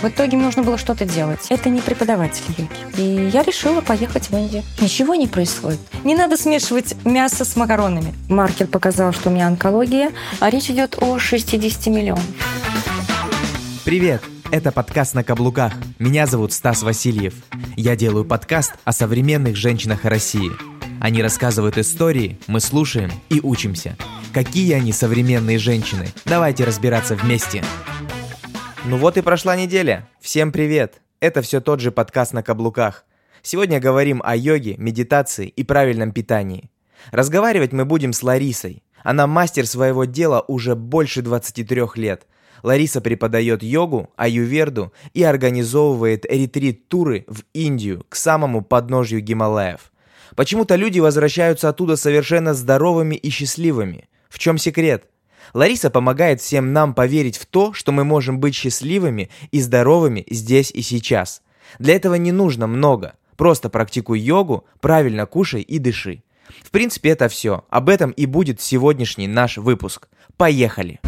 В итоге мне нужно было что-то делать. Это не преподаватель йоги. И я решила поехать в Индию. Ничего не происходит. Не надо смешивать мясо с макаронами. Маркер показал, что у меня онкология, а речь идет о 60 миллионах. Привет! Это подкаст «На каблуках». Меня зовут Стас Васильев. Я делаю подкаст о современных женщинах России. Они рассказывают истории, мы слушаем и учимся. Какие они современные женщины? Давайте разбираться вместе. Ну вот и прошла неделя. Всем привет! Это все тот же подкаст на каблуках. Сегодня говорим о йоге, медитации и правильном питании. Разговаривать мы будем с Ларисой. Она мастер своего дела уже больше 23 лет. Лариса преподает йогу, аюверду и организовывает ретрит-туры в Индию к самому подножью Гималаев. Почему-то люди возвращаются оттуда совершенно здоровыми и счастливыми. В чем секрет? Лариса помогает всем нам поверить в то, что мы можем быть счастливыми и здоровыми здесь и сейчас. Для этого не нужно много. Просто практикуй йогу, правильно кушай и дыши. В принципе, это все. Об этом и будет сегодняшний наш выпуск. Поехали!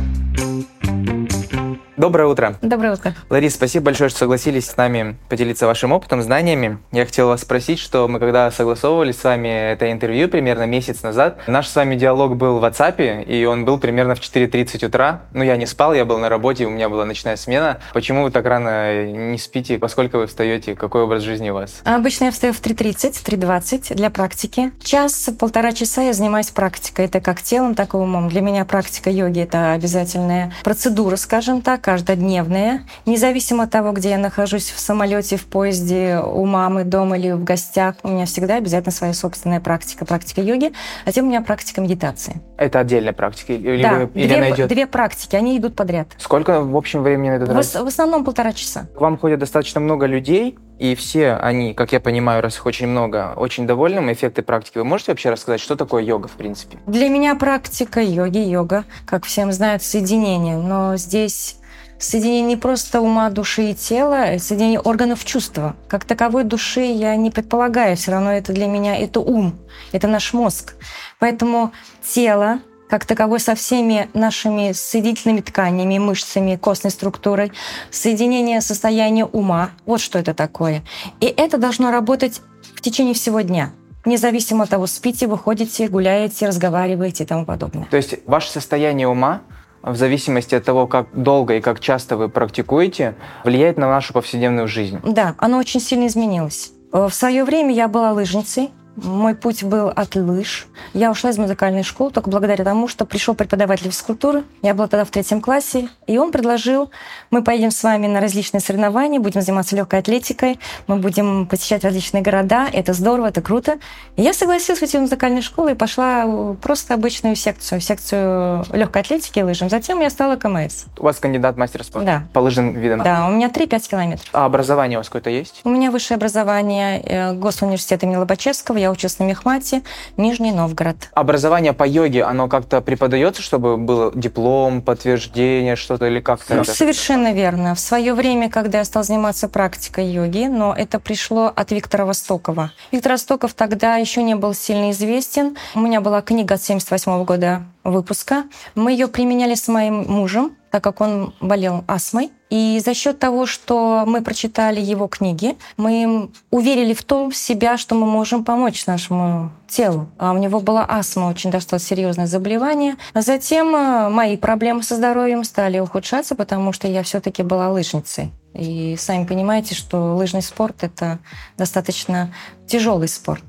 Доброе утро. Доброе утро. Ларис, спасибо большое, что согласились с нами поделиться вашим опытом, знаниями. Я хотел вас спросить, что мы когда согласовывали с вами это интервью примерно месяц назад, наш с вами диалог был в WhatsApp, и он был примерно в 4.30 утра. Ну, я не спал, я был на работе, у меня была ночная смена. Почему вы так рано не спите? Во сколько вы встаете? Какой образ жизни у вас? Обычно я встаю в 3.30, в 3.20 для практики. Час-полтора часа я занимаюсь практикой. Это как телом, так и умом. Для меня практика йоги – это обязательная процедура, скажем так, каждодневная, независимо от того, где я нахожусь, в самолете, в поезде, у мамы, дома или в гостях, у меня всегда обязательно своя собственная практика, практика йоги, а затем у меня практика медитации. Это отдельная практика? Или, да, или две, она идет? две практики, они идут подряд. Сколько в общем времени на этот В, раз? в основном полтора часа. К вам ходят достаточно много людей, и все они, как я понимаю, раз их очень много, очень довольны эффекты практики. Вы можете вообще рассказать, что такое йога в принципе? Для меня практика йоги, йога, как всем знают, соединение, но здесь соединение не просто ума, души и тела, а соединение органов чувства. Как таковой души я не предполагаю, все равно это для меня это ум, это наш мозг. Поэтому тело, как таковой со всеми нашими соединительными тканями, мышцами, костной структурой, соединение состояния ума, вот что это такое. И это должно работать в течение всего дня независимо от того, спите, выходите, гуляете, разговариваете и тому подобное. То есть ваше состояние ума в зависимости от того, как долго и как часто вы практикуете, влияет на нашу повседневную жизнь. Да, оно очень сильно изменилось. В свое время я была лыжницей, мой путь был от лыж. Я ушла из музыкальной школы только благодаря тому, что пришел преподаватель физкультуры. Я была тогда в третьем классе, и он предложил, мы поедем с вами на различные соревнования, будем заниматься легкой атлетикой, мы будем посещать различные города. Это здорово, это круто. И я согласилась уйти в музыкальную школу и пошла просто обычную секцию, секцию легкой атлетики и лыжам. Затем я стала КМС. У вас кандидат мастер спорта? Да. По лыжным видам? Да, у меня 3-5 километров. А образование у вас какое-то есть? У меня высшее образование э, Госуниверситета имени Лобачевского. Я училась на мехмате, Нижний Новгород. Образование по йоге, оно как-то преподается, чтобы был диплом, подтверждение, что-то или как-то? Ну, это? совершенно верно. В свое время, когда я стала заниматься практикой йоги, но это пришло от Виктора Востокова. Виктор Востоков тогда еще не был сильно известен. У меня была книга от 78 года выпуска. Мы ее применяли с моим мужем, так как он болел астмой. И за счет того, что мы прочитали его книги, мы уверили в том себя, что мы можем помочь нашему телу. А у него была астма, очень достаточно серьезное заболевание. А затем э, мои проблемы со здоровьем стали ухудшаться, потому что я все-таки была лыжницей. И сами понимаете, что лыжный спорт это достаточно тяжелый спорт.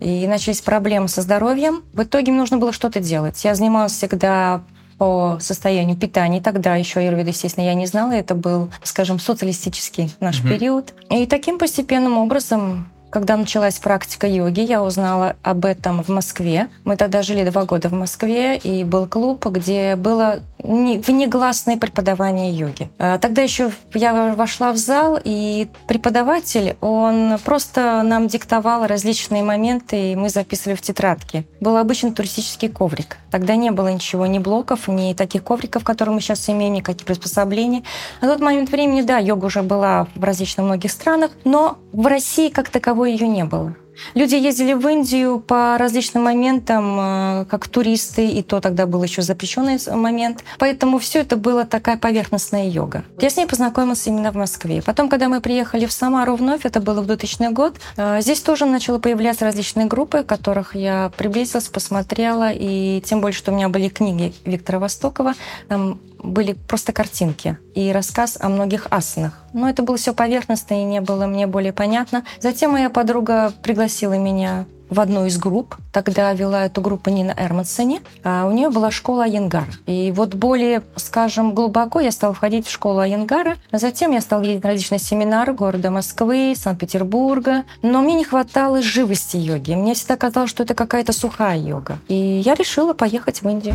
И начались проблемы со здоровьем. В итоге мне нужно было что-то делать. Я занималась всегда по состоянию питания. Тогда еще аюрведа, естественно, я не знала. Это был, скажем, социалистический наш Мгм. период. И таким постепенным образом когда началась практика йоги, я узнала об этом в Москве. Мы тогда жили два года в Москве, и был клуб, где было не- внегласное преподавание йоги. А Тогда еще я вошла в зал, и преподаватель, он просто нам диктовал различные моменты, и мы записывали в тетрадки. Был обычный туристический коврик. Тогда не было ничего, ни блоков, ни таких ковриков, которые мы сейчас имеем, никаких приспособлений. На тот момент времени, да, йога уже была в различных многих странах, но в России как таковой ее не было. Люди ездили в Индию по различным моментам, э, как туристы, и то тогда был еще запрещенный момент. Поэтому все это было такая поверхностная йога. Я с ней познакомилась именно в Москве. Потом, когда мы приехали в Самару вновь, это было в 2000 год, э, здесь тоже начало появляться различные группы, которых я приблизилась, посмотрела, и тем более, что у меня были книги Виктора Востокова, там были просто картинки и рассказ о многих асанах. Но это было все поверхностно и не было мне более понятно. Затем моя подруга пригласила меня в одну из групп. Тогда вела эту группу Нина Эрмансоне. А у нее была школа Айенгар. И вот более, скажем, глубоко я стала входить в школу Айенгара. А затем я стала ездить на различные семинары города Москвы, Санкт-Петербурга. Но мне не хватало живости йоги. Мне всегда казалось, что это какая-то сухая йога. И я решила поехать в Индию.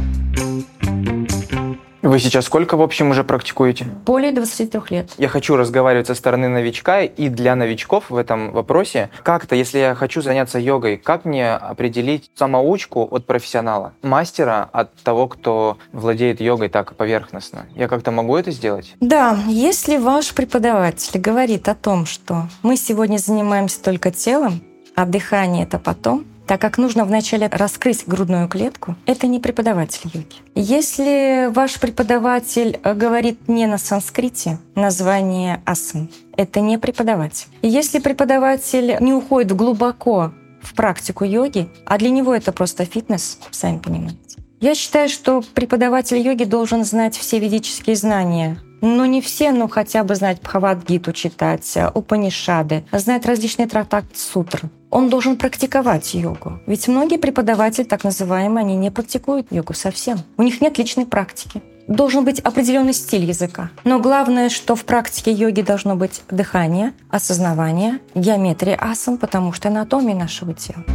Вы сейчас сколько, в общем, уже практикуете? Более 23 лет. Я хочу разговаривать со стороны новичка и для новичков в этом вопросе. Как-то, если я хочу заняться йогой, как мне определить самоучку от профессионала, мастера от того, кто владеет йогой так поверхностно? Я как-то могу это сделать? Да, если ваш преподаватель говорит о том, что мы сегодня занимаемся только телом, а дыхание это потом, так как нужно вначале раскрыть грудную клетку, это не преподаватель йоги. Если ваш преподаватель э, говорит не на санскрите название асан, это не преподаватель. если преподаватель не уходит глубоко в практику йоги, а для него это просто фитнес, сами понимаете. Я считаю, что преподаватель йоги должен знать все ведические знания, ну, не все, но хотя бы знать Бхавадгиту читать, э, Упанишады, знать различные трактаты сутр. Он должен практиковать йогу. Ведь многие преподаватели, так называемые, они не практикуют йогу совсем. У них нет личной практики. Должен быть определенный стиль языка. Но главное, что в практике йоги должно быть дыхание, осознавание, геометрия асан, потому что анатомия нашего тела.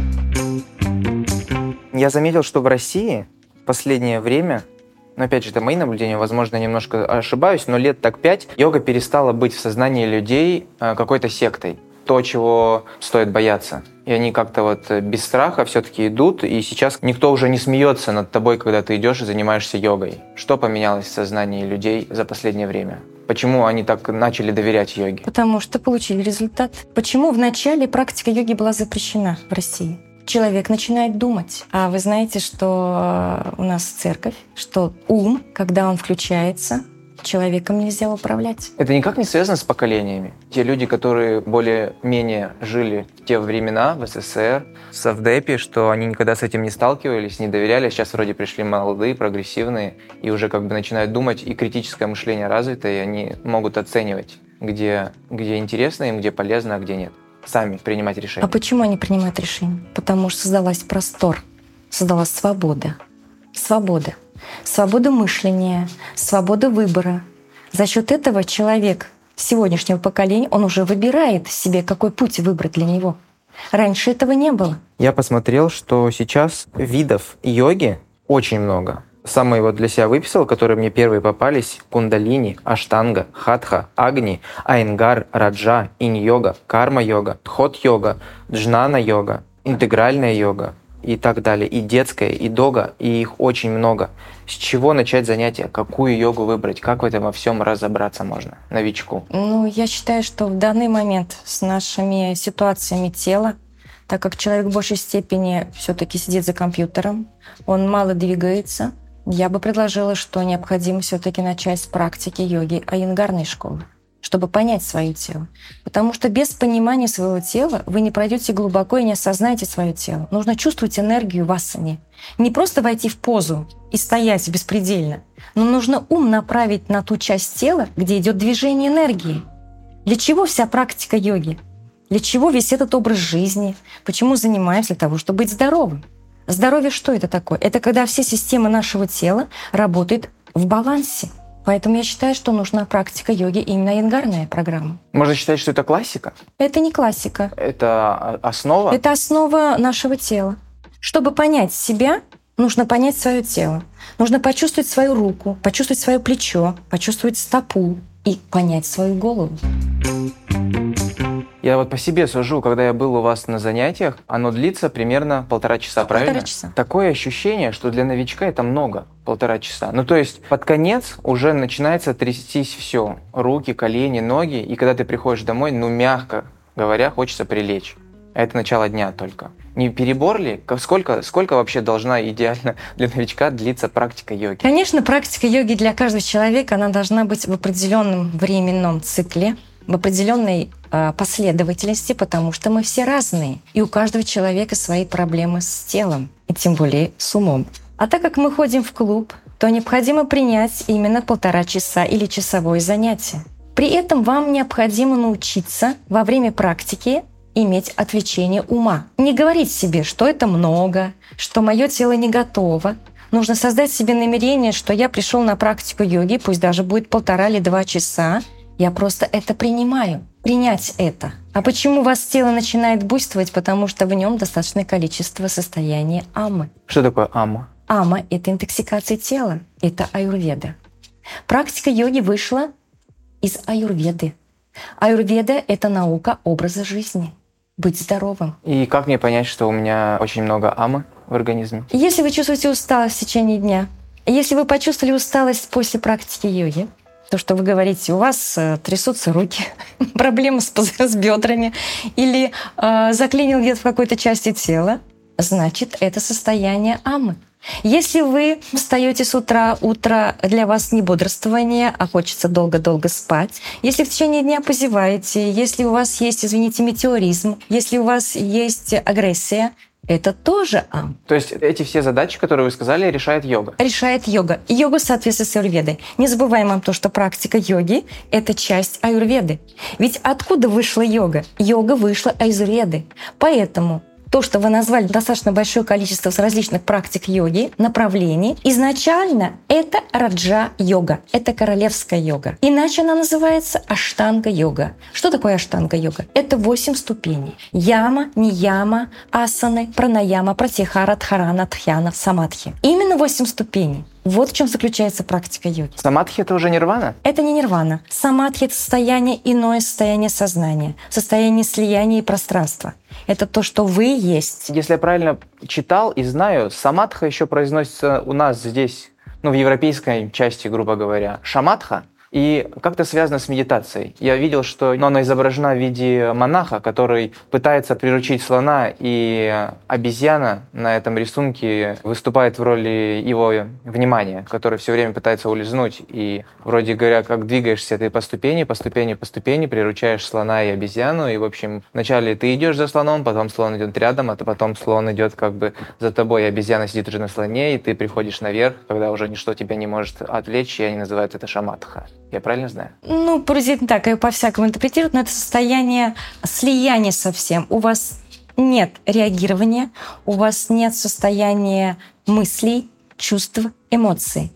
Я заметил, что в России в последнее время но опять же, это мои наблюдения, возможно, немножко ошибаюсь, но лет так пять йога перестала быть в сознании людей э, какой-то сектой. То, чего стоит бояться. И они как-то вот э, без страха все-таки идут, и сейчас никто уже не смеется над тобой, когда ты идешь и занимаешься йогой. Что поменялось в сознании людей за последнее время? Почему они так начали доверять йоге? Потому что получили результат. Почему в начале практика йоги была запрещена в России? человек начинает думать. А вы знаете, что э, у нас церковь, что ум, когда он включается, человеком нельзя управлять. Это никак не связано с поколениями. Те люди, которые более-менее жили в те времена в СССР, в Совдепе, что они никогда с этим не сталкивались, не доверяли, а сейчас вроде пришли молодые, прогрессивные, и уже как бы начинают думать, и критическое мышление развито, и они могут оценивать, где, где интересно им, где полезно, а где нет сами принимать решения. А почему они принимают решения? Потому что создалась простор, создалась свобода. Свобода. Свобода мышления, свобода выбора. За счет этого человек сегодняшнего поколения, он уже выбирает себе, какой путь выбрать для него. Раньше этого не было. Я посмотрел, что сейчас видов йоги очень много. Самые вот для себя выписал, которые мне первые попались. Кундалини, Аштанга, Хатха, Агни, Айнгар, Раджа, Инь-йога, Карма-йога, Тхот-йога, Джнана-йога, интегральная йога и так далее. И детская, и дога, и их очень много. С чего начать занятие? Какую йогу выбрать? Как в этом во всем разобраться можно новичку? Ну, я считаю, что в данный момент с нашими ситуациями тела, так как человек в большей степени все-таки сидит за компьютером, он мало двигается, я бы предложила, что необходимо все-таки начать с практики йоги аянгарной школы чтобы понять свое тело. Потому что без понимания своего тела вы не пройдете глубоко и не осознаете свое тело. Нужно чувствовать энергию в асане. Не просто войти в позу и стоять беспредельно, но нужно ум направить на ту часть тела, где идет движение энергии. Для чего вся практика йоги? Для чего весь этот образ жизни? Почему занимаемся? Для того, чтобы быть здоровым. Здоровье что это такое? Это когда все системы нашего тела работают в балансе. Поэтому я считаю, что нужна практика йоги именно янгарная программа. Можно считать, что это классика? Это не классика. Это основа? Это основа нашего тела. Чтобы понять себя, нужно понять свое тело. Нужно почувствовать свою руку, почувствовать свое плечо, почувствовать стопу и понять свою голову. Я вот по себе сужу, когда я был у вас на занятиях, оно длится примерно полтора часа, правильно? Полтора часа. Такое ощущение, что для новичка это много, полтора часа. Ну, то есть под конец уже начинается трястись все. Руки, колени, ноги. И когда ты приходишь домой, ну, мягко говоря, хочется прилечь. Это начало дня только. Не перебор ли? Сколько, сколько вообще должна идеально для новичка длиться практика йоги? Конечно, практика йоги для каждого человека, она должна быть в определенном временном цикле, в определенной последовательности, потому что мы все разные. И у каждого человека свои проблемы с телом, и тем более с умом. А так как мы ходим в клуб, то необходимо принять именно полтора часа или часовое занятие. При этом вам необходимо научиться во время практики иметь отвлечение ума. Не говорить себе, что это много, что мое тело не готово. Нужно создать себе намерение, что я пришел на практику йоги, пусть даже будет полтора или два часа, я просто это принимаю. Принять это. А почему у вас тело начинает буйствовать? Потому что в нем достаточное количество состояния амы. Что такое ама? Ама – это интоксикация тела, это аюрведа. Практика йоги вышла из аюрведы. Аюрведа – это наука образа жизни, быть здоровым. И как мне понять, что у меня очень много амы в организме? Если вы чувствуете усталость в течение дня, если вы почувствовали усталость после практики йоги, то, что вы говорите, у вас э, трясутся руки, проблемы с, с бедрами или э, заклинил где-то в какой-то части тела, значит, это состояние амы. Если вы встаете с утра, утро для вас не бодрствование, а хочется долго-долго спать, если в течение дня позеваете, если у вас есть, извините, метеоризм, если у вас есть агрессия, это тоже ам. То есть эти все задачи, которые вы сказали, решает йога? Решает йога. Йога соответствует с аюрведой. Не забываем о том, что практика йоги – это часть аюрведы. Ведь откуда вышла йога? Йога вышла из аюрведы. Поэтому то, что вы назвали достаточно большое количество различных практик йоги, направлений, изначально это раджа-йога, это королевская йога. Иначе она называется аштанга-йога. Что такое аштанга-йога? Это восемь ступеней. Яма, нияма, асаны, пранаяма, пратихара, дхарана, тхьяна, самадхи. Именно восемь ступеней. Вот в чем заключается практика йоги. Самадхи — это уже нирвана? Это не нирвана. Самадхи — это состояние, иное состояние сознания, состояние слияния и пространства. Это то, что вы есть. Если я правильно читал и знаю, самадха еще произносится у нас здесь, ну, в европейской части, грубо говоря. Шамадха и как-то связано с медитацией. Я видел, что она изображена в виде монаха, который пытается приручить слона, и обезьяна на этом рисунке выступает в роли его внимания, который все время пытается улизнуть. И вроде говоря, как двигаешься ты по ступени, по ступени, по ступени, приручаешь слона и обезьяну, и, в общем, вначале ты идешь за слоном, потом слон идет рядом, а потом слон идет как бы за тобой, и обезьяна сидит уже на слоне, и ты приходишь наверх, когда уже ничто тебя не может отвлечь, и они называют это шаматха. Я правильно знаю? Ну, приблизительно так, и по-всякому интерпретируют, но это состояние слияния со всем. У вас нет реагирования, у вас нет состояния мыслей, чувств, эмоций.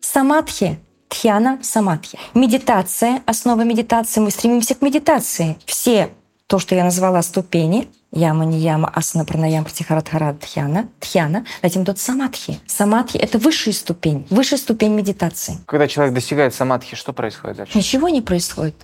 Самадхи Тхьяна самадхи. Медитация, основа медитации, мы стремимся к медитации. Все то, что я назвала ступени, яма, не яма, асана, пранаяма, пратихарадхара, дхьяна, дхьяна, затем тот самадхи. Самадхи — это высшая ступень, высшая ступень медитации. Когда человек достигает самадхи, что происходит дальше? Ничего не происходит.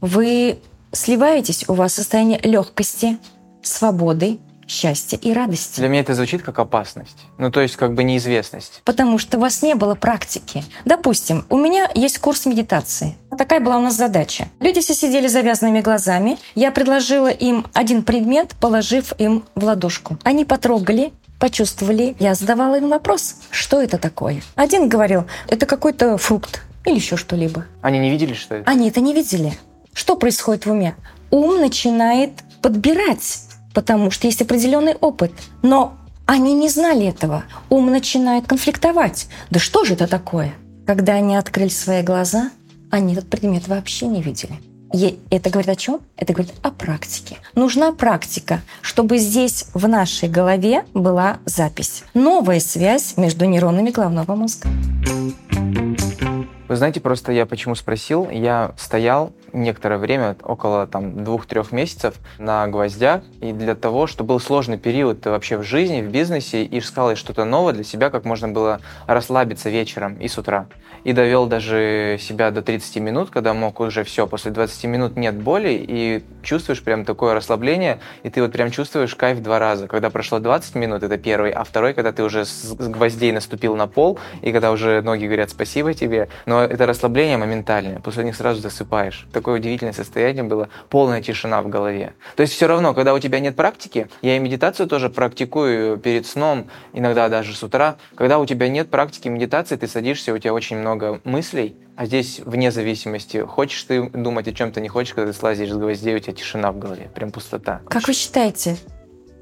Вы сливаетесь, у вас состояние легкости, свободы, счастья и радости. Для меня это звучит как опасность. Ну, то есть как бы неизвестность. Потому что у вас не было практики. Допустим, у меня есть курс медитации. Такая была у нас задача. Люди все сидели завязанными глазами. Я предложила им один предмет, положив им в ладошку. Они потрогали, почувствовали. Я задавала им вопрос, что это такое. Один говорил, это какой-то фрукт или еще что-либо. Они не видели, что это? Они это не видели. Что происходит в уме? Ум начинает подбирать потому что есть определенный опыт. Но они не знали этого. Ум начинает конфликтовать. Да что же это такое? Когда они открыли свои глаза, они этот предмет вообще не видели. И это говорит о чем? Это говорит о практике. Нужна практика, чтобы здесь в нашей голове была запись. Новая связь между нейронами головного мозга. Вы знаете, просто я почему спросил, я стоял некоторое время, около там двух-трех месяцев на гвоздях, и для того, что был сложный период вообще в жизни, в бизнесе, и искал что-то новое для себя, как можно было расслабиться вечером и с утра. И довел даже себя до 30 минут, когда мог уже все, после 20 минут нет боли, и чувствуешь прям такое расслабление, и ты вот прям чувствуешь кайф два раза. Когда прошло 20 минут, это первый, а второй, когда ты уже с гвоздей наступил на пол, и когда уже ноги говорят спасибо тебе, но это расслабление моментальное, после них сразу засыпаешь. Такое удивительное состояние было, полная тишина в голове. То есть все равно, когда у тебя нет практики, я и медитацию тоже практикую перед сном, иногда даже с утра, когда у тебя нет практики медитации, ты садишься, у тебя очень много мыслей, а здесь вне зависимости, хочешь ты думать о чем-то, не хочешь, когда ты слазишь с гвоздей, у тебя тишина в голове, прям пустота. Как вы считаете,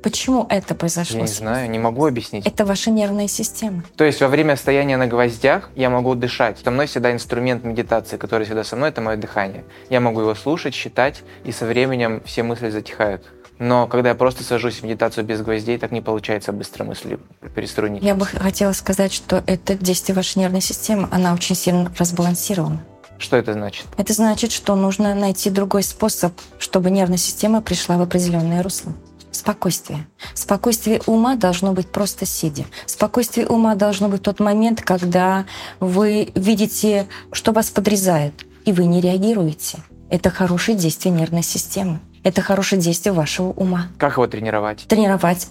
Почему это произошло? Я не знаю, не могу объяснить. Это ваша нервная система. То есть во время стояния на гвоздях я могу дышать. Со мной всегда инструмент медитации, который всегда со мной, это мое дыхание. Я могу его слушать, считать, и со временем все мысли затихают. Но когда я просто сажусь в медитацию без гвоздей, так не получается быстро мысли переструнить. Я бы хотела сказать, что это действие вашей нервной системы, она очень сильно разбалансирована. Что это значит? Это значит, что нужно найти другой способ, чтобы нервная система пришла в определенное русло. Спокойствие. Спокойствие ума должно быть просто сидя. Спокойствие ума должно быть тот момент, когда вы видите, что вас подрезает, и вы не реагируете. Это хорошее действие нервной системы. Это хорошее действие вашего ума. Как его тренировать? Тренировать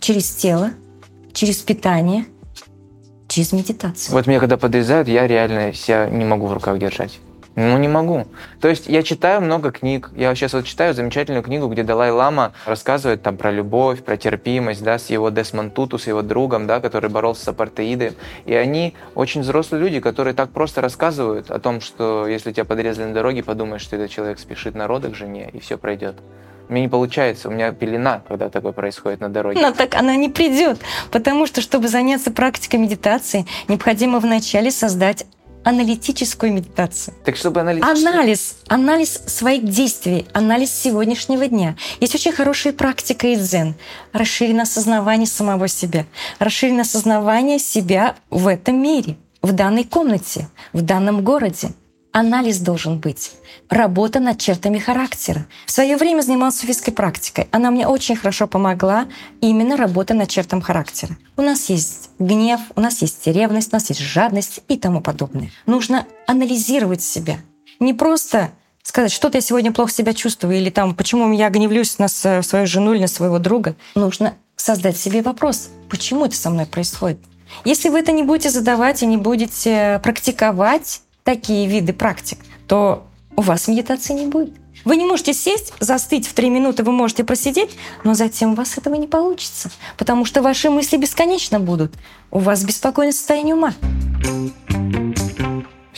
через тело, через питание, через медитацию. Вот меня когда подрезают, я реально себя не могу в руках держать. Ну, не могу. То есть я читаю много книг. Я сейчас вот читаю замечательную книгу, где Далай-Лама рассказывает там про любовь, про терпимость, да, с его Десмон Туту, с его другом, да, который боролся с апартеидом. И они очень взрослые люди, которые так просто рассказывают о том, что если тебя подрезали на дороге, подумаешь, что этот человек спешит на роды к жене, и все пройдет. У меня не получается, у меня пелена, когда такое происходит на дороге. Но так она не придет, потому что, чтобы заняться практикой медитации, необходимо вначале создать аналитическую медитацию. Так чтобы аналитическую... Анализ, анализ своих действий, анализ сегодняшнего дня. Есть очень хорошая практика и дзен. Расширенное осознавание самого себя. Расширенное осознавание себя в этом мире, в данной комнате, в данном городе. Анализ должен быть. Работа над чертами характера. В свое время занималась суфийской практикой. Она мне очень хорошо помогла именно работа над чертом характера. У нас есть гнев, у нас есть ревность, у нас есть жадность и тому подобное. Нужно анализировать себя. Не просто сказать, что-то я сегодня плохо себя чувствую, или там, почему я гневлюсь на свою жену или на своего друга. Нужно создать себе вопрос, почему это со мной происходит. Если вы это не будете задавать и не будете практиковать, такие виды практик, то у вас медитации не будет. Вы не можете сесть, застыть в три минуты, вы можете просидеть, но затем у вас этого не получится, потому что ваши мысли бесконечно будут. У вас беспокойное состояние ума.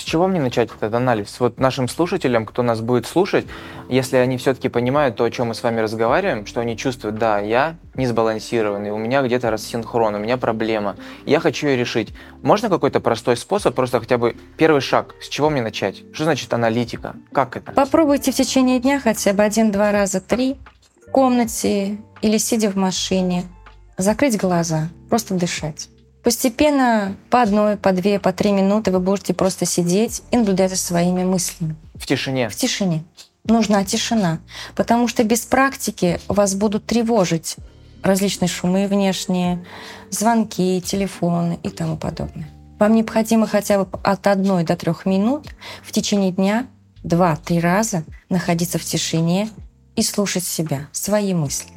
С чего мне начать этот анализ? Вот нашим слушателям, кто нас будет слушать, если они все-таки понимают то, о чем мы с вами разговариваем, что они чувствуют, да, я не сбалансированный, у меня где-то рассинхрон, у меня проблема, я хочу ее решить. Можно какой-то простой способ, просто хотя бы первый шаг, с чего мне начать? Что значит аналитика? Как это? Попробуйте в течение дня хотя бы один-два раза, три в комнате или сидя в машине, закрыть глаза, просто дышать. Постепенно по одной, по две, по три минуты вы будете просто сидеть и наблюдать за своими мыслями. В тишине? В тишине. Нужна тишина, потому что без практики вас будут тревожить различные шумы внешние, звонки, телефоны и тому подобное. Вам необходимо хотя бы от одной до трех минут в течение дня два-три раза находиться в тишине и слушать себя, свои мысли.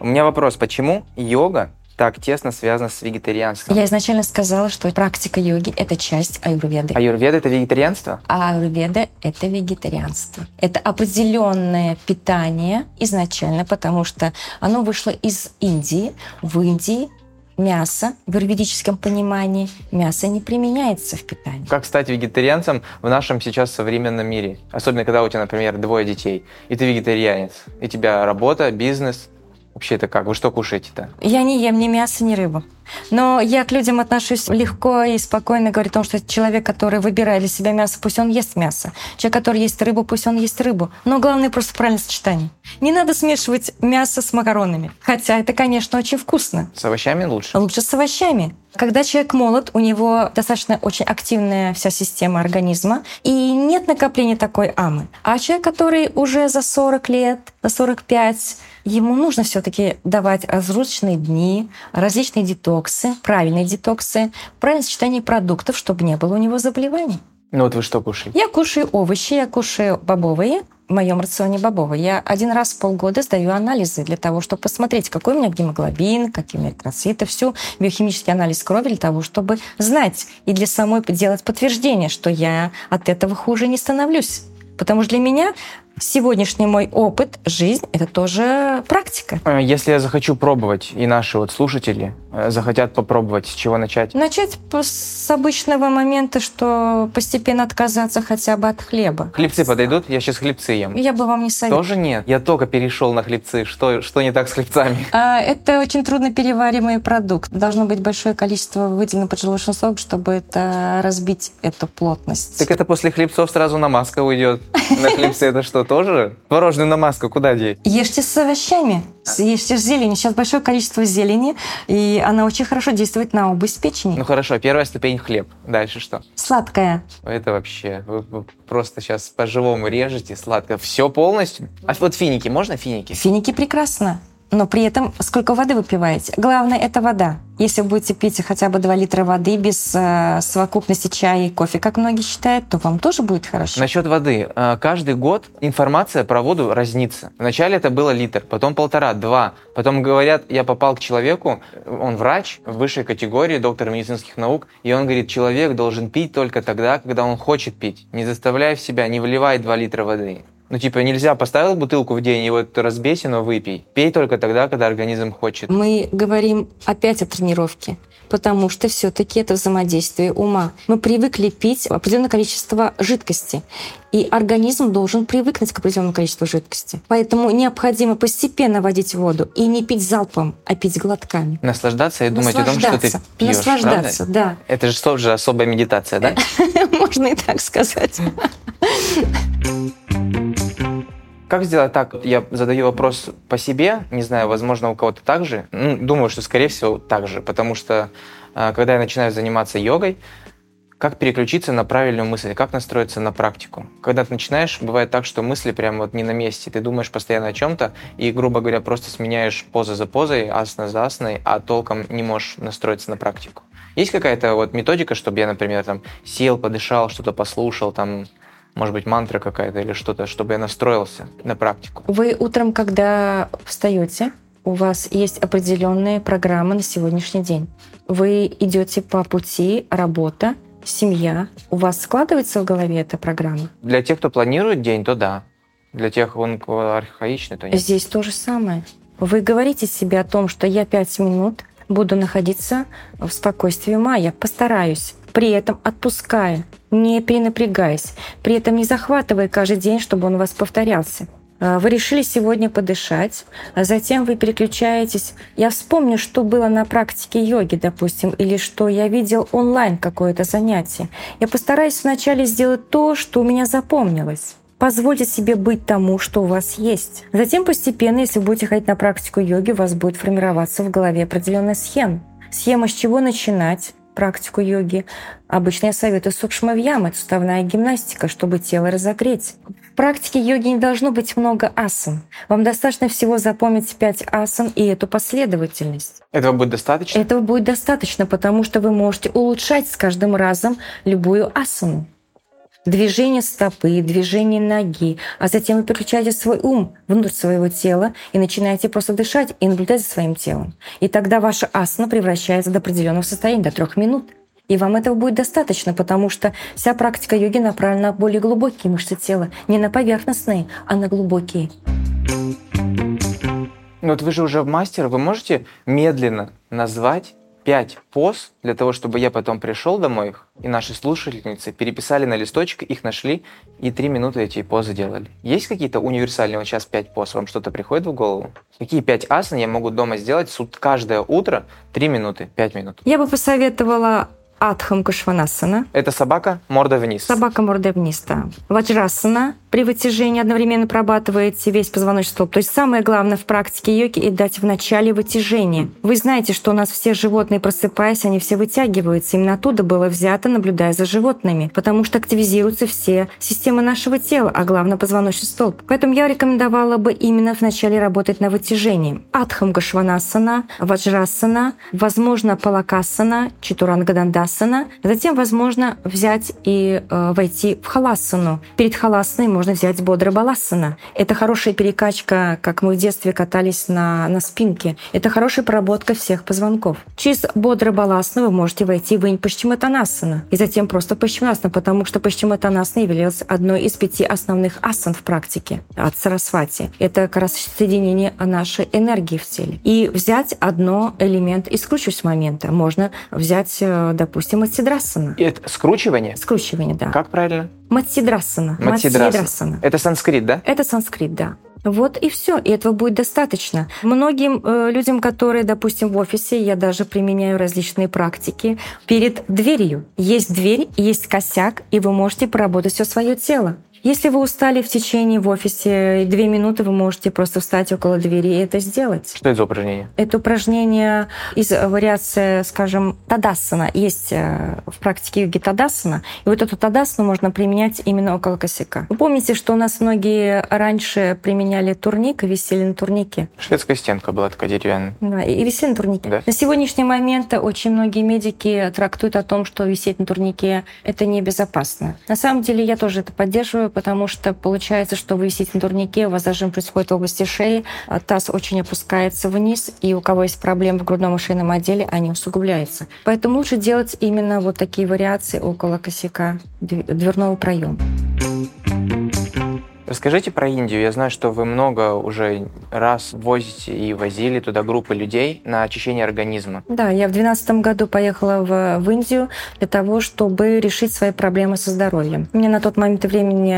У меня вопрос, почему йога так тесно связано с вегетарианством? Я изначально сказала, что практика йоги — это часть аюрведы. Аюрведа — это вегетарианство? А аюрведа — это вегетарианство. Это определенное питание изначально, потому что оно вышло из Индии. В Индии мясо в юридическом понимании мясо не применяется в питании. Как стать вегетарианцем в нашем сейчас современном мире? Особенно, когда у тебя, например, двое детей, и ты вегетарианец, и у тебя работа, бизнес, Вообще это как? Вы что кушаете-то? Я не ем ни мясо, ни рыбу. Но я к людям отношусь легко и спокойно, говорю о том, что человек, который выбирает для себя мясо, пусть он ест мясо. Человек, который ест рыбу, пусть он ест рыбу. Но главное просто правильное сочетание. Не надо смешивать мясо с макаронами. Хотя это, конечно, очень вкусно. С овощами лучше? Лучше с овощами. Когда человек молод, у него достаточно очень активная вся система организма, и нет накопления такой амы. А человек, который уже за 40 лет, за 45, ему нужно все таки давать разрушенные дни, различные детоксы, детоксы, правильные детоксы, правильное сочетание продуктов, чтобы не было у него заболеваний. Ну вот вы что кушаете? Я кушаю овощи, я кушаю бобовые, в моем рационе бобовые. Я один раз в полгода сдаю анализы для того, чтобы посмотреть, какой у меня гемоглобин, какие у меня эритроциты, всю биохимический анализ крови для того, чтобы знать и для самой делать подтверждение, что я от этого хуже не становлюсь. Потому что для меня сегодняшний мой опыт, жизнь — это тоже практика. Э, Если я захочу пробовать, и наши вот слушатели э, захотят попробовать, с чего начать? Начать с обычного момента, что постепенно отказаться хотя бы от хлеба. Хлебцы подойдут? Я сейчас хлебцы ем. Я бы вам не советовала. Тоже нет. Я только перешел на хлебцы. Что, что не так с хлебцами? А, Это очень трудно перевариваемый продукт. Должно быть большое количество выделенного поджелудочного сока, чтобы это разбить эту плотность. Так это после хлебцов сразу намазка уйдет. На хлебцы это что, тоже? Творожную намазку куда деть? Ешьте с овощами, ешьте с зеленью. Сейчас большое количество зелени, и она очень хорошо действует на область печени. Ну хорошо, первая ступень хлеб. Дальше что? Сладкая. Это вообще, вы, вы просто сейчас по-живому режете сладко. Все полностью? А вот финики, можно финики? Финики прекрасно. Но при этом сколько воды вы пиваете? Главное – это вода. Если вы будете пить хотя бы 2 литра воды без э, совокупности чая и кофе, как многие считают, то вам тоже будет хорошо. Насчет воды. Э, Каждый год информация про воду разнится. Вначале это было литр, потом полтора, два. Потом говорят, я попал к человеку, он врач высшей категории, доктор медицинских наук, и он говорит, человек должен пить только тогда, когда он хочет пить. Не заставляй в себя, не вливай 2 литра воды. Ну, типа, нельзя поставил бутылку в день и вот разбейся, но выпей. Пей только тогда, когда организм хочет. Мы говорим опять о тренировке, потому что все-таки это взаимодействие ума. Мы привыкли пить определенное количество жидкости, и организм должен привыкнуть к определенному количеству жидкости. Поэтому необходимо постепенно вводить воду и не пить залпом, а пить глотками. Наслаждаться и думать о том, что ты Наслаждаться. пьешь, Наслаждаться, правда? Это же тоже особая медитация, да? да. Можно и так сказать. Как сделать так? Я задаю вопрос по себе, не знаю, возможно, у кого-то так же. Ну, думаю, что, скорее всего, так же, потому что, э, когда я начинаю заниматься йогой, как переключиться на правильную мысль, как настроиться на практику. Когда ты начинаешь, бывает так, что мысли прям вот не на месте, ты думаешь постоянно о чем-то и, грубо говоря, просто сменяешь поза за позой, асана за асаной, а толком не можешь настроиться на практику. Есть какая-то вот методика, чтобы я, например, там сел, подышал, что-то послушал, там, может быть, мантра какая-то или что-то, чтобы я настроился на практику. Вы утром, когда встаете, у вас есть определенные программы на сегодняшний день. Вы идете по пути работа, семья. У вас складывается в голове эта программа? Для тех, кто планирует день, то да. Для тех, он архаичный, то нет. Здесь то же самое. Вы говорите себе о том, что я пять минут буду находиться в спокойствии ума, я постараюсь, при этом отпуская, не перенапрягаясь, при этом не захватывая каждый день, чтобы он у вас повторялся. А, Вы решили сегодня подышать, а затем вы переключаетесь. Я вспомню, что было на практике йоги, допустим, или что я видел онлайн какое-то занятие. Я постараюсь вначале сделать то, что у меня запомнилось. Позвольте себе быть тому, что у вас есть. Затем постепенно, если вы будете ходить на практику йоги, у вас будет формироваться в голове определенная схема. Схема, с чего начинать практику йоги. Обычно я советую сукшмавьям, это суставная гимнастика, чтобы тело разогреть. В практике йоги не должно быть много асан. Вам достаточно всего запомнить пять асан и эту последовательность. Этого будет достаточно? Этого будет достаточно, потому что вы можете улучшать с каждым разом любую асану. Движение стопы, движение ноги, а затем вы переключаете свой ум внутрь своего тела и начинаете просто дышать и наблюдать за своим телом. И тогда ваша асана превращается до определенного состояния, до трех минут. И вам этого будет достаточно, потому что вся практика йоги направлена на более глубокие мышцы тела, не на поверхностные, а на глубокие. Ну вот вы же уже мастер, вы можете медленно назвать пять поз для того, чтобы я потом пришел домой и наши слушательницы переписали на листочек, их нашли, и три минуты эти позы делали. Есть какие-то универсальные, вот сейчас пять поз, вам что-то приходит в голову? Какие пять асан я могу дома сделать сут- каждое утро три минуты, пять минут? Я бы посоветовала Адхам Кашванасана, Это собака, морда вниз. собака мордой вниз, да. Ваджрасана, При вытяжении одновременно прорабатываете весь позвоночный столб. То есть самое главное в практике йоги – и дать в начале вытяжения. Вы знаете, что у нас все животные, просыпаясь, они все вытягиваются. Именно оттуда было взято, наблюдая за животными. Потому что активизируются все системы нашего тела, а главное – позвоночный столб. Поэтому я рекомендовала бы именно вначале работать на вытяжении. Адхамгашванасана, Ваджрасана, возможно, Палакасана, Читурангадандасана. Затем, возможно, взять и э, войти в халасану. Перед халасаной можно взять бодрабаласана. Это хорошая перекачка, как мы в детстве катались на, на спинке. Это хорошая проработка всех позвонков. Через бодрабаласану вы можете войти в инь-пашчиматанасана. И затем просто пашчиматанасана, потому что пашчиматанасана являлась одной из пяти основных асан в практике от Сарасвати. Это как раз соединение нашей энергии в теле. И взять одно элемент из скручивающего момента. Можно взять, э, допустим, от сидрасана. Это скручивание? Скручивание, да. Как правильно? Матсидрасана. Матсидрасана. Это санскрит, да? Это санскрит, да. Вот и все, и этого будет достаточно. Многим э, людям, которые, допустим, в офисе, я даже применяю различные практики, перед дверью есть дверь, есть косяк, и вы можете поработать все свое тело. Если вы устали в течение в офисе две минуты, вы можете просто встать около двери и это сделать. Что это за упражнение? Это упражнение из вариации, скажем, тадасана. Есть э, в практике йоги тадасана. И вот эту тадасану можно применять именно около косяка. Вы помните, что у нас многие раньше применяли турник и висели на турнике? Шведская стенка была такая деревянная. Да, и висели на турнике. Да. На сегодняшний момент очень многие медики трактуют о том, что висеть на турнике — это небезопасно. На самом деле я тоже это поддерживаю, потому что получается, что вы висите на турнике, у вас зажим происходит в области шеи, а таз очень опускается вниз, и у кого есть проблемы в грудном и шейном отделе, они усугубляются. Поэтому лучше делать именно вот такие вариации около косяка дверного проема. Расскажите про Индию. Я знаю, что вы много уже раз возите и возили туда группы людей на очищение организма. Да, я в 2012 году поехала в, в Индию для того, чтобы решить свои проблемы со здоровьем. Мне на тот момент времени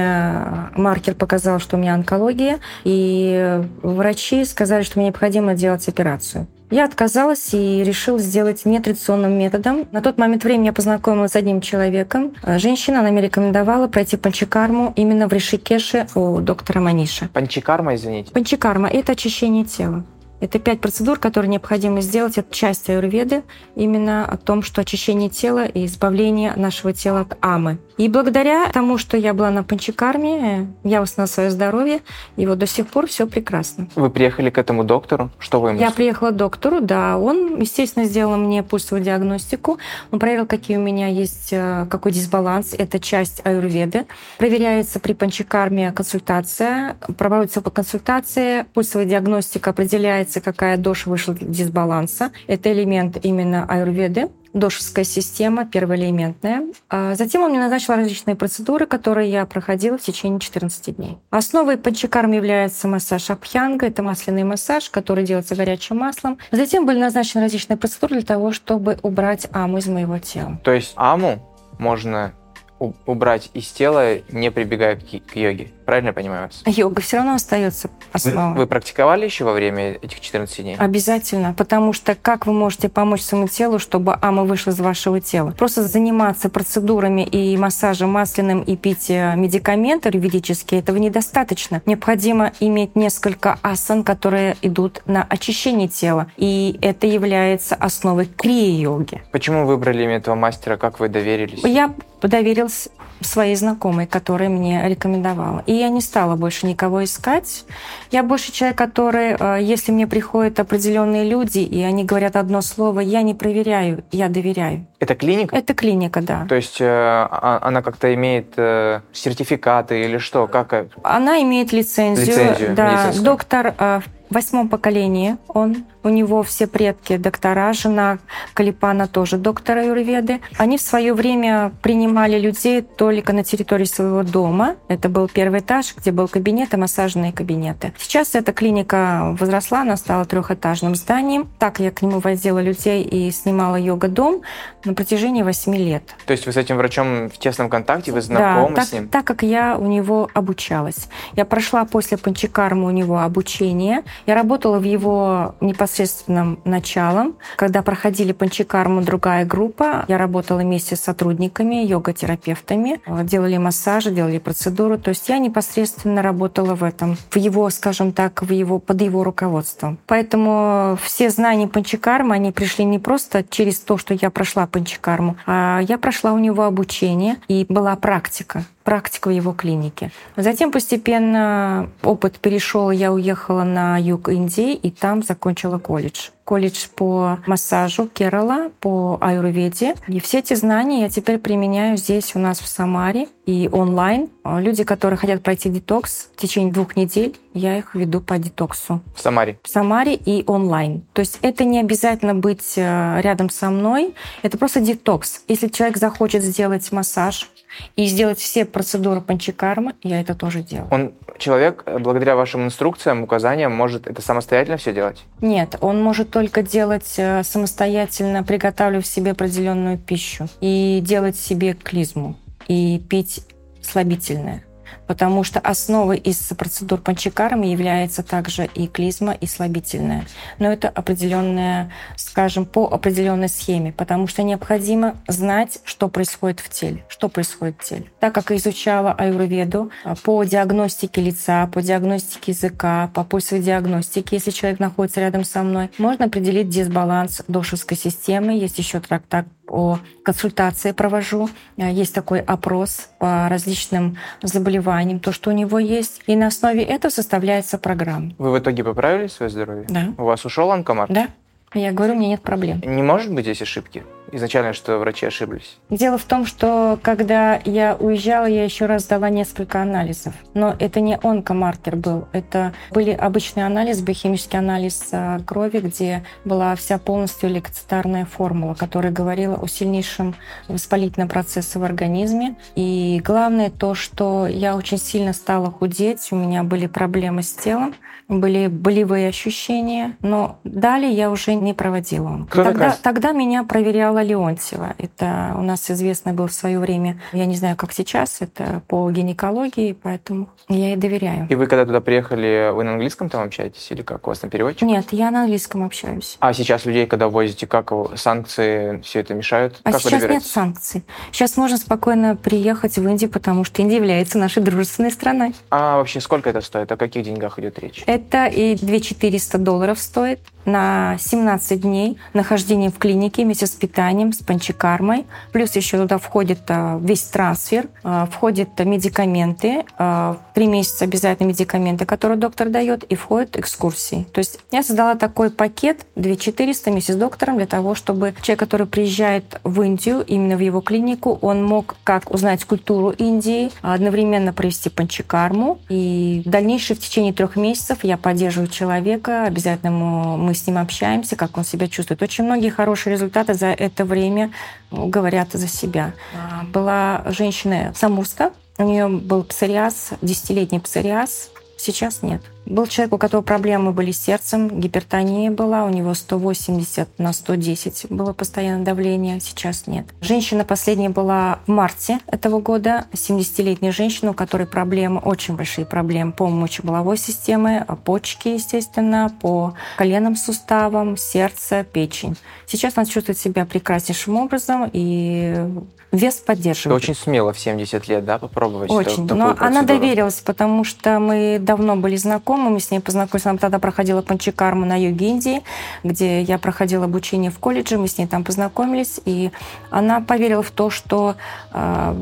маркер показал, что у меня онкология, и врачи сказали, что мне необходимо делать операцию. Я отказалась и решила сделать нетрадиционным методом. На тот момент времени я познакомилась с одним человеком. Женщина, она мне рекомендовала пройти панчикарму именно в Ришикеше у доктора Маниша. Панчикарма, извините? Панчикарма – это очищение тела. Это пять процедур, которые необходимо сделать. Это часть аюрведы, именно о том, что очищение тела и избавление нашего тела от амы. И благодаря тому, что я была на панчикарме, я восстановила свое здоровье, и вот до сих пор все прекрасно. Вы приехали к этому доктору? Что вы ему Я приехала к доктору, да. Он, естественно, сделал мне пульсовую диагностику. Он проверил, какие у меня есть, э, какой дисбаланс. Это часть аюрведы. Проверяется при панчикарме консультация. Проводится по консультации. Пульсовая диагностика определяется, какая доша вышла дисбаланса. Это элемент именно аюрведы дошевская система, первоэлементная. А затем он мне назначил различные процедуры, которые я проходила в течение 14 дней. Основой панчакарм является массаж абхьянга. Это масляный массаж, который делается горячим маслом. Затем были назначены различные процедуры для того, чтобы убрать аму из моего тела. То есть аму можно убрать из тела, не прибегая к йоге. Правильно я понимаю вас? Йога все равно остается основой. Вы, вы практиковали еще во время этих 14 дней? Обязательно, потому что как вы можете помочь своему телу, чтобы ама вышла из вашего тела? Просто заниматься процедурами и массажем масляным и пить э, медикаменты юридические, этого недостаточно. Необходимо иметь несколько асан, которые идут на очищение тела, и это является основой крия-йоги. Почему выбрали именно этого мастера? Как вы доверились? Я доверилась своей знакомой, которая мне рекомендовала. И я не стала больше никого искать. Я больше человек, который, э, если мне приходят определенные люди, и они говорят одно слово, я не проверяю, я доверяю. Это клиника? Это клиника, да. То есть э, а, она как-то имеет э, сертификаты или что? Как? Она имеет лицензию. Лицензию. Да. Доктор в восьмом поколении он у него все предки доктора, жена Калипана тоже доктора Юрведы. Они в свое время принимали людей только на территории своего дома. Это был первый этаж, где был кабинет и массажные кабинеты. Сейчас эта клиника возросла, она стала трехэтажным зданием. Так я к нему возила людей и снимала йога-дом на протяжении восьми лет. То есть вы с этим врачом в тесном контакте, вы знакомы да, так, с ним? так как я у него обучалась. Я прошла после Панчикарма у него обучение. Я работала в его непосредственном непосредственным началом. Когда проходили панчикарму другая группа, я работала вместе с сотрудниками, йога-терапевтами, делали массажи, делали процедуру. То есть я непосредственно работала в этом, в его, скажем так, в его, под его руководством. Поэтому все знания панчикармы, они пришли не просто через то, что я прошла панчикарму, а я прошла у него обучение, и была практика практика в его клинике. Затем постепенно опыт перешел, я уехала на юг Индии и там закончила колледж. Колледж по массажу Керала, по аюрведе. И все эти знания я теперь применяю здесь у нас в Самаре и онлайн. Люди, которые хотят пройти детокс в течение двух недель, я их веду по детоксу. В Самаре? В Самаре и онлайн. То есть это не обязательно быть э, рядом со мной, это просто детокс. Если человек захочет сделать массаж, и сделать все процедуры панчикармы, я это тоже делаю. Он, человек, э, благодаря вашим инструкциям, указаниям, может это самостоятельно все делать? Нет, он может только делать э, самостоятельно, приготавливать себе определенную пищу и делать себе клизму и пить слабительное потому что основой из процедур панчикармы является также и клизма, и слабительная. Но это определенная, скажем, по определенной схеме, потому что необходимо знать, что происходит в теле, что происходит в теле. Так как изучала аюрведу а, по диагностике лица, по диагностике языка, по пульсовой диагностике, если человек находится рядом со мной, можно определить дисбаланс дошевской системы. Есть еще трактат о консультации провожу. Э, есть такой опрос по различным заболеваниям, то, что у него есть. И на основе этого составляется программа. Вы в итоге поправили свое здоровье? Да. У вас ушел онкомар? Да. Я говорю, у меня нет проблем. Не может быть здесь ошибки? Изначально, что врачи ошиблись? Дело в том, что когда я уезжала, я еще раз дала несколько анализов. Но это не онкомаркер был. Это были обычные анализы, биохимический анализ а, крови, где была вся полностью лейкоцитарная формула, которая говорила о сильнейшем воспалительном процессе в организме. И главное то, что я очень сильно стала худеть, у меня были проблемы с телом, были болевые ощущения, но далее я уже не проводила. Тогда, тогда меня проверяла Леонтьева. Это у нас известный был в свое время, я не знаю, как сейчас, это по гинекологии, поэтому я ей доверяю. И вы когда туда приехали, вы на английском там общаетесь или как? У вас на переводчик? Нет, я на английском общаюсь. А сейчас людей, когда возите, как санкции все это мешают? А как сейчас нет санкций. Сейчас можно спокойно приехать в Индию, потому что Индия является нашей дружественной страной. А вообще сколько это стоит? О каких деньгах идет речь? Это и 2400 долларов стоит на 17 дней нахождения в клинике вместе с питанием, с панчикармой. Плюс еще туда входит а, весь трансфер, а, входят медикаменты, а, три месяца обязательно медикаменты, которые доктор дает, и входят экскурсии. То есть я создала такой пакет 2400 вместе с доктором для того, чтобы человек, который приезжает в Индию, именно в его клинику, он мог как узнать культуру Индии, одновременно провести панчикарму. И в дальнейшем в течение трех месяцев я поддерживаю человека, обязательно мы с ним общаемся, как он себя чувствует. Очень многие хорошие результаты за это время говорят за себя. А, была женщина Самурска, у нее был псориаз, десятилетний псориаз, сейчас нет. Был человек, у которого проблемы были с сердцем, гипертония была, у него 180 на 110 было постоянное давление, сейчас нет. Женщина последняя была в марте этого года, 70-летняя женщина, у которой проблемы, очень большие проблемы по мочеполовой системе, почки, естественно, по коленным суставам, сердце, печень. Сейчас она чувствует себя прекраснейшим образом и вес поддерживает. Очень смело в 70 лет, да, попробовать Очень. Но процедуру. она доверилась, потому что мы давно были знакомы, мы с ней познакомились, она тогда проходила панчикарму на юге Индии, где я проходила обучение в колледже, мы с ней там познакомились, и она поверила в то, что э,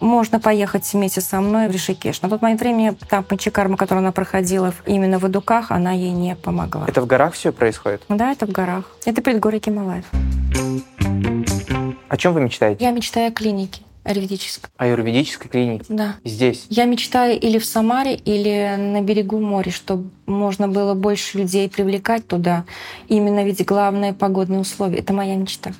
можно поехать вместе со мной в Ришикеш. На тот момент времени там панчикарма, которую она проходила именно в Эдуках, она ей не помогла. Это в горах все происходит? Да, это в горах. Это предгорье Гималаев. О чем вы мечтаете? Я мечтаю о клинике аюрведической. О юридической клинике? Да. Здесь? Я мечтаю или в Самаре, или на берегу моря, чтобы можно было больше людей привлекать туда. Именно ведь главное погодные условия. Это моя мечта.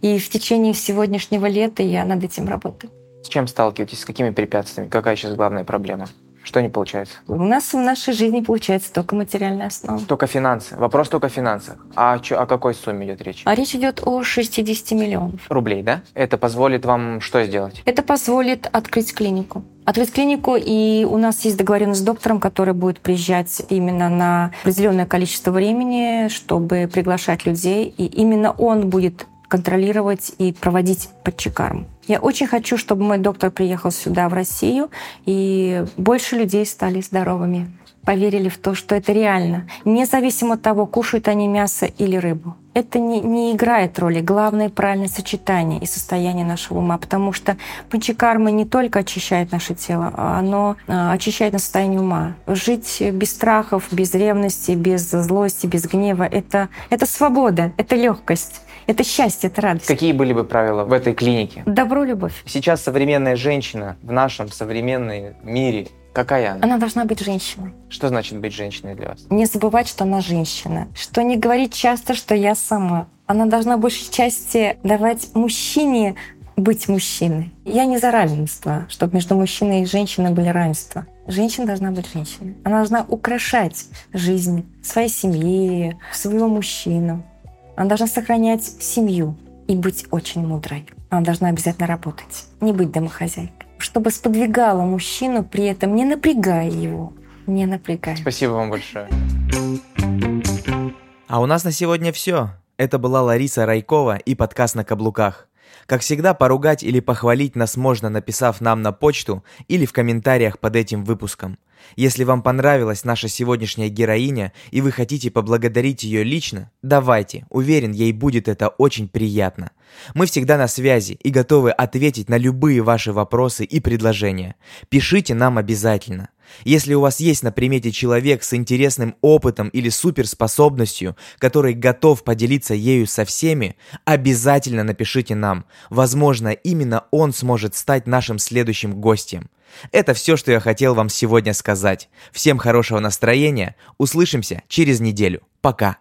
И в течение сегодняшнего лета я над этим работаю. С чем сталкиваетесь? С какими препятствиями? Какая сейчас главная проблема? Что не получается? У нас в нашей жизни получается только материальная основа. Только финансы. Вопрос только в финансах. А чё- о какой сумме идет речь? А речь идет о 60 миллионов. Рублей, да? Это позволит вам что сделать? Это позволит открыть клинику. Открыть клинику, и у нас есть договоренность с доктором, который будет приезжать именно на определенное количество времени, чтобы приглашать людей, и именно он будет контролировать и проводить подчекарм. Я очень хочу, чтобы мой доктор приехал сюда, в Россию, и больше людей стали здоровыми, поверили в то, что это реально, независимо от того, кушают они мясо или рыбу. Это не, не играет роли. Главное — правильное сочетание и состояние нашего ума, потому что панчакарма не только очищает наше тело, а оно а, очищает на состояние ума. Жить без страхов, без ревности, без злости, без гнева — это, это свобода, это легкость, это счастье, это радость. Какие были бы правила в этой клинике? Добро, любовь. Сейчас современная женщина в нашем современном мире, какая она? Она должна быть женщиной. Что значит быть женщиной для вас? Не забывать, что она женщина. Что не говорить часто, что я сама. Она должна большей части давать мужчине быть мужчиной. Я не за равенство, чтобы между мужчиной и женщиной были равенства. Женщина должна быть женщиной. Она должна украшать жизнь своей семьи, своего мужчину. Она должна сохранять семью и быть очень мудрой. Она должна обязательно работать, не быть домохозяйкой. Чтобы сподвигала мужчину, при этом не напрягая его, не напрягая. Спасибо вам большое. А у нас на сегодня все. Это была Лариса Райкова и подкаст на каблуках. Как всегда, поругать или похвалить нас можно, написав нам на почту или в комментариях под этим выпуском. Если вам понравилась наша сегодняшняя героиня и вы хотите поблагодарить ее лично, давайте, уверен, ей будет это очень приятно. Мы всегда на связи и готовы ответить на любые ваши вопросы и предложения. Пишите нам обязательно. Если у вас есть на примете человек с интересным опытом или суперспособностью, который готов поделиться ею со всеми, обязательно напишите нам. Возможно, именно он сможет стать нашим следующим гостем. Это все, что я хотел вам сегодня сказать. Всем хорошего настроения. Услышимся через неделю. Пока.